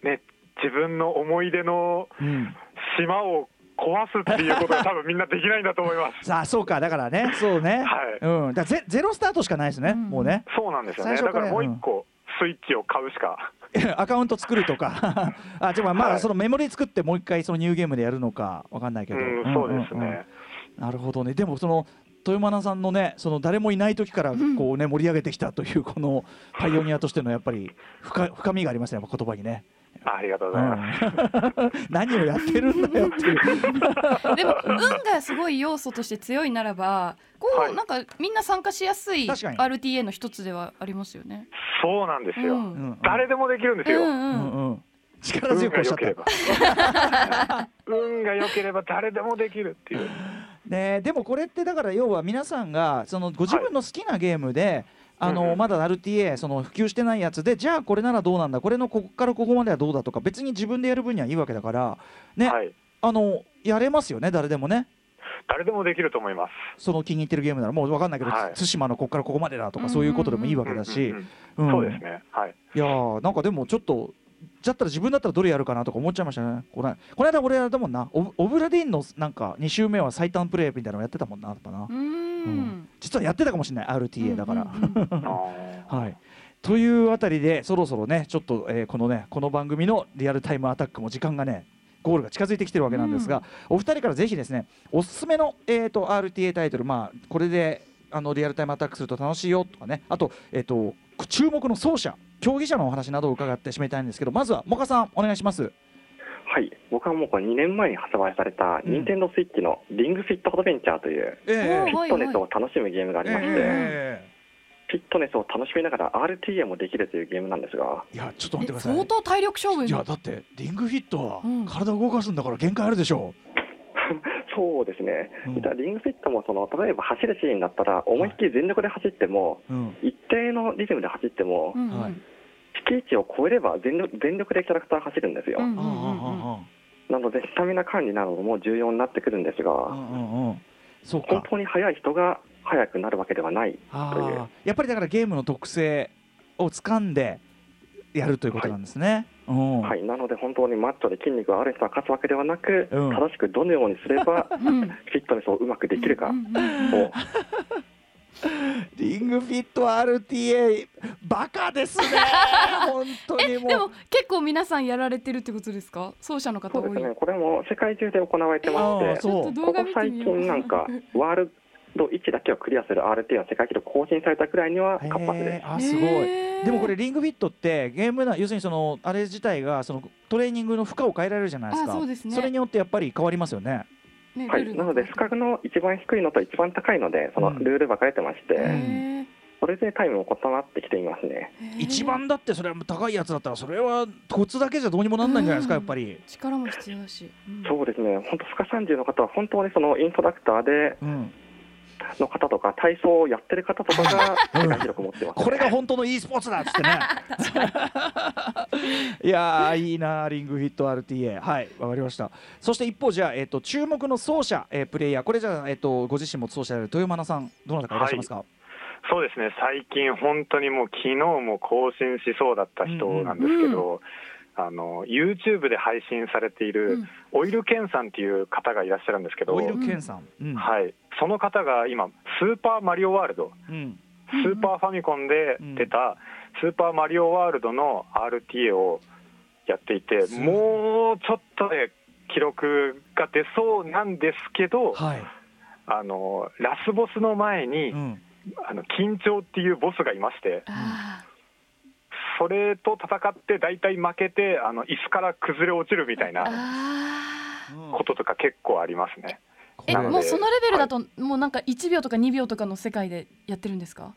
ね自分の思い出のうん、島を壊すっていうことが 多分みんなできないんだと思います。さあそうかだからねそうね、はいうん、だゼゼロスタートしかないですね、うんもうねそうなんですよね。だからもう一個スイッチを買うしか。アカウント作るとか。あちょまあまはい。だそのメモリ作ってもう一回そのニューゲームでやるのかわかんないけど、うん、そうですんんん。ね。なるほどね。でもその豊間さんのねその誰もいない時からこうね盛り上げてきたというこのパイオニアとしてのやっぱり深深みがありますねやっぱ言葉にね。ありがとうございます。うん 何をやってるんだよっていう。でも運がすごい要素として強いならばこう、はいなんかみんな参加しやすい RTA の一つではありますよね。そうなんですよ。うんうん誰でもできるんですよ。うんううんんうん力運強くおっしゃった。運が良ければ誰でもできるっていう。ね、でもこれってだから要は皆さんがそのご自分の好きなゲームで、あのうんうんまだ RTA その普及してないやつでじゃあこれならどうなんだ？これのここからここまではどうだとか別に自分でやる分にはいいわけだから、ねはい。あのやれますよね？誰でもね誰でもできると思います。その気に入ってるゲームならもう分かんないけど、はい対馬のここからここまでだとかそういうことでもいいわけだし、うんうんうんそうですね。はい。いやーなんかでもちょっとだったら自分だったらどれやるかなとか思っちゃいましたね。このこの間俺やったもんなオブラディーンのなんか2週目は最短プレイみたいなのやってたもんなやっぱな、うーん。実はやってたかもしれない RTA だから、うんうんうんあー。はい。というあたりでそろそろねちょっと、えーこのねこの番組のリアルタイムアタックも時間がねゴールが近づいてきてるわけなんですが、お二人からぜひですねおすすめの、えー、と RTA タイトルまあこれであのリアルタイムアタックすると楽しいよとかねあと,、えー、と注目の奏者競技者のお話などを伺って締めたいんですけどまずはモカさんお願いします。ははい、僕はもうこれ2年前に発売された、うん。任天堂スイッチのリングフィットアドベンチャーという、えおーフィットネスを楽しむゲームがありまして、えフィットネスを楽しみながら RTA もできるというゲームなんですが、いやちょっと待ってえください。相当体力勝負。いやだってリングフィットはうん。体を動かすんだから限界あるでしょそうですね、うん。実はリングフィットもその例えば走るシーンだったら、思いっきり全力で走っても、う、うん、一定のリズムで走っても、うんうん。はい。敷地を超えれば全力全力でキャラクター走るんですよ。なので、スタミナ管理なども重要になってくるんですが、ああうんうんうん。そう本か当に速い人が速くなるわけではないあという。あやっぱりだからゲームの特性を掴んでやるということなんですね、うん。はい、なので本当にマッチョで筋肉がある人が勝つわけではなく、うん。正しくどのようにすればうん。フィットネスをうまくできるか。リングフィット RTA バカですね。本当にもう。でも結構皆さんやられてるってことですか？奏者の方多い。そうですね、これも世界中で行われてまして、ここ最近なんか、ワールド1だけをクリアする RT の世界記録更新されたくらいには活発へです。えあすごい。でもこれリングフィットってゲームな要するにそのあれ自体がそのトレーニングの負荷を変えられるじゃないですか。あそうですね。れによってやっぱり変わりますよね。ねはい、なので、負荷の一番低いのと一番高いので、そのうん。ルール分かれてまして、へー。それでタイムも異なってきていますね。一番だってそれは高いやつだったらそれはコツだけじゃどうにもなんないんじゃないですかやっぱり。力も必要だし、うん。そうですね、本当、負荷30の方は本当にそのインストラクターでうんの方とか、体操をやってる方とかが世界記録持ってます、ね。これが本当の e スポーツだっつってね。いやーいいなリングフィット RTA はいわかりました。そして一方じゃあ、えっと注目の奏者、えープレイヤー。これじゃあ、えっとご自身も奏者である豊間さんどなたかいらっしゃいますか、そうですね、最近、本当にもう、昨日も更新しそうだった人なんですけど、あの YouTube で配信されている、うん。オイルケンさんっていう方がいらっしゃるんですけど、オイルケンさん、うん。はい、その方が今、スーパーマリオワールド、うん。スーパーファミコンで出た、スーパーマリオワールドの RTA をやっていて、すもうちょっとで記録が出そうなんですけど、はい、あのラスボスの前に、うん、あの緊張っていうボスがいまして、あそれと戦って、大体負けて、あの椅子から崩れ落ちるみたいーなあこととか結構ありますね。ーえもうそのレベルだと、もうなんか1秒とか2秒とかの世界でやってるんですか？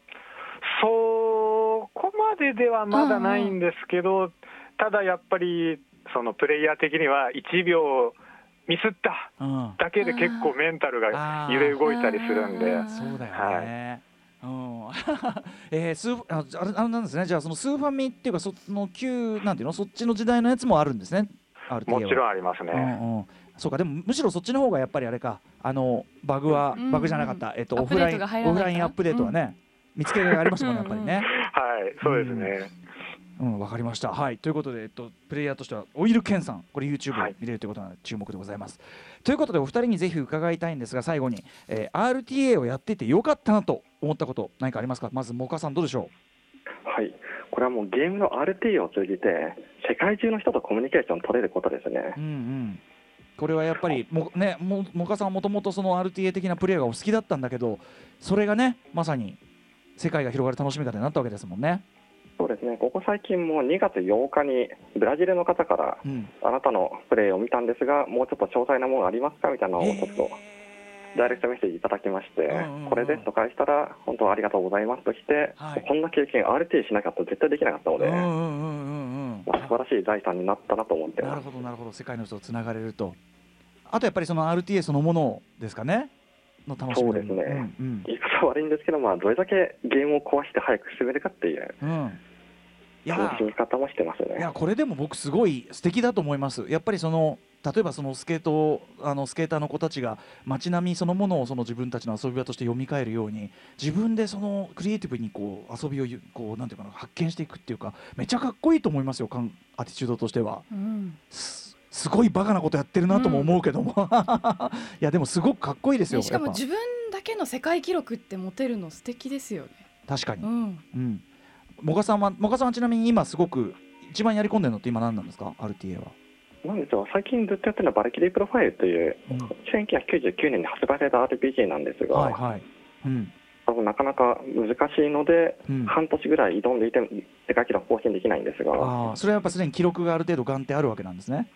そこまでではまだないんですけど、ただやっぱり、そのプレイヤー的には1秒ミスったうん、だけで結構メンタルが揺れ動いたりするんで。そうだよね。うん、えー、スーああれあれなんですね。じゃあそのスーファミっていうかその旧なんていうのそっちの時代のやつもあるんですね。もちろんありますね。うんうん、そうかでもむしろそっちの方がやっぱりあれか。あのバグは、うん。バグじゃなかった、えっとオフラインオフラインアップデートはね、見つけがありますもんねやっぱりね。はい、そうですね。うん、わかりました。はい、ということで、えっと、プレイヤーとしては、オイルケンさん、これ YouTube 見れるということなので、注目でございます。ということで、お二人にぜひ伺いたいんですが、最後に、えー RTA をやっていてよかったなと思ったこと、何かありますか、まず、モカさん、どうでしょはい、これはもうゲームの RT を通じて、世界中の人とコミュニケーション取れることですねう。うんうん。これはやっぱり、もね、もモカさんはもともとその RTA 的なプレイがお好きだったんだけど、それがね、まさに世界が広がる楽しみ方になったわけですもんね。そうですね、ここ最近も2月8日にブラジルの方から、うん。あなたのプレーを見たんですが、もうちょっと詳細なものありますかみたいなのをちょっとダイレクトメッセージいただきまして、うんうんうん。これですと返したら、本当ありがとうございますとして、はい。こんな経験、RT しなかったら絶対できなかったので、うんうんうんうんうん。まあ素晴らしい財産になったなと思って。なるほどなるほど。世界の人とつながれると。あとやっぱりその RTA そのものですかね？そうですね。うん言い方悪いんですけど、まあ、どれだけゲームを壊して早く進めるかっていう。うん、うん、いや。楽しみ方もしてますね。いやこれでも僕すごい素敵だと思います。やっぱりその例えばそのスケートあのスケーターの子たちが街並みそのものをその自分たちの遊び場として読み替えるように自分でそのクリエイティブにこう遊びをゆこうなんていうかな発見していくっていうかめちゃかっこいいと思いますよかんアティチュードとしては。うん。すすごいバカなことやってるなとも思うけども、いやでもすごくかっこいいですよ、ねしかも自分だけの世界記録って持てるの素敵ですよね。ぱ確かに、うん、うん、もがさんはもがさんはちなみに今すごく一番やり込んでるのって今何なんですか？RTA は、なんでしょう最近ずっとやってるのはバルキリープロファイルといううん。1999年に発売された RPG なんですが、はいはい、うん。多分なかなか難しいので、うん、半年ぐらい挑んでいて世界記録更新できないんですが、はああそれはやっぱすでに記録がある程度ガンってあるわけなんですね。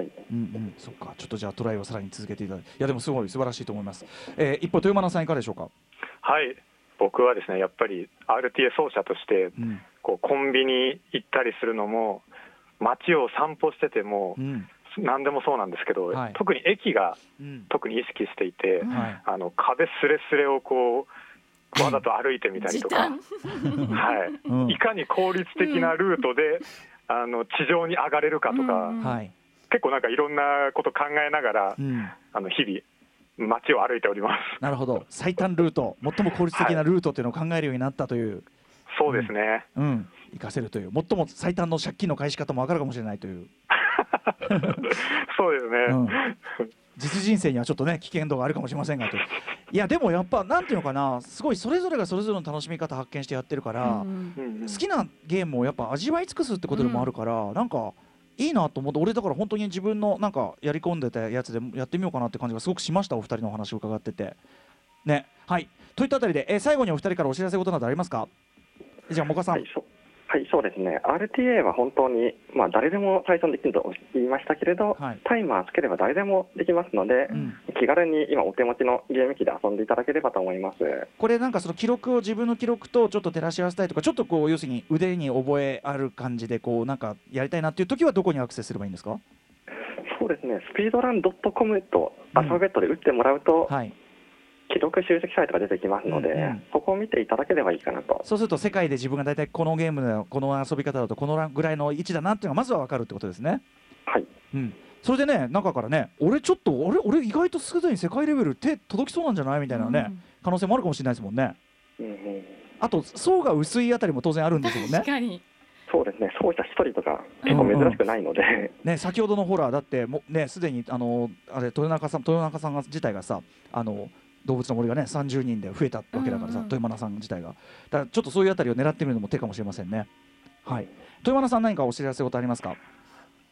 い、うんうん、そっか。ちょっとじゃあトライをさらに続けていただいて。いやでもすごい素晴らしいと思います、えー、一方豊間さんいかがでしょうか、はい僕はですねやっぱり RTA 奏者としてうん。こうコンビニ行ったりするのも街を散歩しててもうん。何でもそうなんですけど、はい。特に駅がうん。特に意識していて、はい。あの壁すれすれをこうわざと歩いてみたりとか、時はい。うんいかに効率的なルートで、あの地上に上がれるかとか、結構なんかいろんなこと考えながら、うん、あの日々街を歩いております。なるほど。最短ルート最も効率的なルートっていうのを考えるようになったという、そうですね。うん、活かせるという。最も最短の借金の返し方も分かるかもしれないという、そうですね。うん、実人生にはちょっとね危険度があるかもしれませんがという。いやでもやっぱなんていうのかな。すごいそれぞれがそれぞれの楽しみ方発見してやってるから、好きなゲームをやっぱ味わい尽くすってことでもあるから、なんかいいなと思って俺だから本当に自分のなんかやり込んでたやつでやってみようかなって感じがすごくしましたお二人のお話を伺ってて。ねはい。といったあたりで、えー最後にお二人からお知らせことなどありますか？じゃあもかさん、はい、はい、そうですね、RTA は本当に、まあ、誰でも最初にできると言いましたけれど、はい。タイマーつければ誰でもできますので、うん。気軽に今、お手持ちのゲーム機で遊んでいただければと思います。これなんかその記録を自分の記録とちょっと照らし合わせたいとかちょっとこう要するに腕に覚えある感じでこうなんかやりたいなっていう時はどこにアクセスすればいいんですか？そうですね、スピードラン .com とアルファベットで打ってもらうと、はい記録集積サイトが出てきますので、うんうん。そこを見ていただければいいかなと。そうすると世界で自分が大体このゲームだよこの遊び方だとこのぐらいの位置だなっていうのがまずは分かるってことですね。はい。うん、それでね中からね俺ちょっと俺俺意外とすでに世界レベル手届きそうなんじゃないみたいなね、可能性もあるかもしれないですもんね。うんうん。あと層が薄いあたりも当然あるんですもんね。確かに。そうですね、奏者一人とか結構珍しくないので、ね先ほどのホラーだってもねすでにあのあれ豊中さん豊中さんが自体がさあの動物の森がね30人で増えたわけだからさ、うんうん。豊間さん自体が。だからちょっとそういうあたりを狙ってみるのも手かもしれませんね。はい。豊間さん何かお知らせことありますか？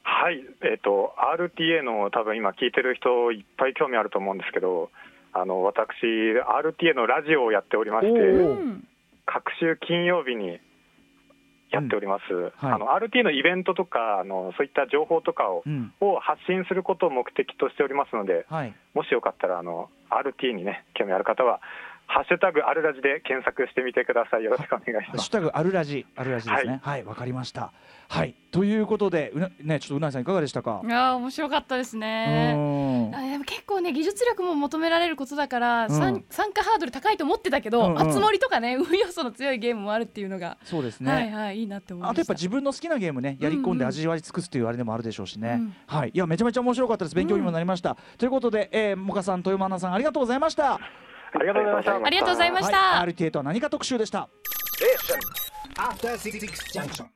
はい、えっ、と RTA の多分今聞いてる人いっぱい興味あると思うんですけど、あの私 RTA のラジオをやっておりましおて、各週金曜日にやっております。はい。あの RTA のイベントとかあのそういった情報とかをうん。を発信することを目的としておりますので、はい。もしよかったらあの RT にね興味ある方はハッシュタグあるラジで検索してみてください。よろしくお願いします。ハッシュ。タグあるラジあるラジですね。はい。わ、かりました。はい。ということでうなねちょっとうなぎさんいかがでしたか？いやー面白かったですうねあでも結構ね技術力も求められることだから、うん。参参加ハードル高いと思ってたけど、うんうん。熱盛とかね運要素の強いゲームもあるっていうのが、そうですね、はいはいいいなって思いました。あとやっぱ自分の好きなゲームねやり込んでうんうん味わい尽くすというあれでもあるでしょうしね、うん。はい。いやめちゃめちゃ面白かったです。勉強にもなりました、ということで、えー、もかさん豊間アナさんありがとうございましたありがとうございました。ありがとうございました、はい、RTA とは何か特集でした.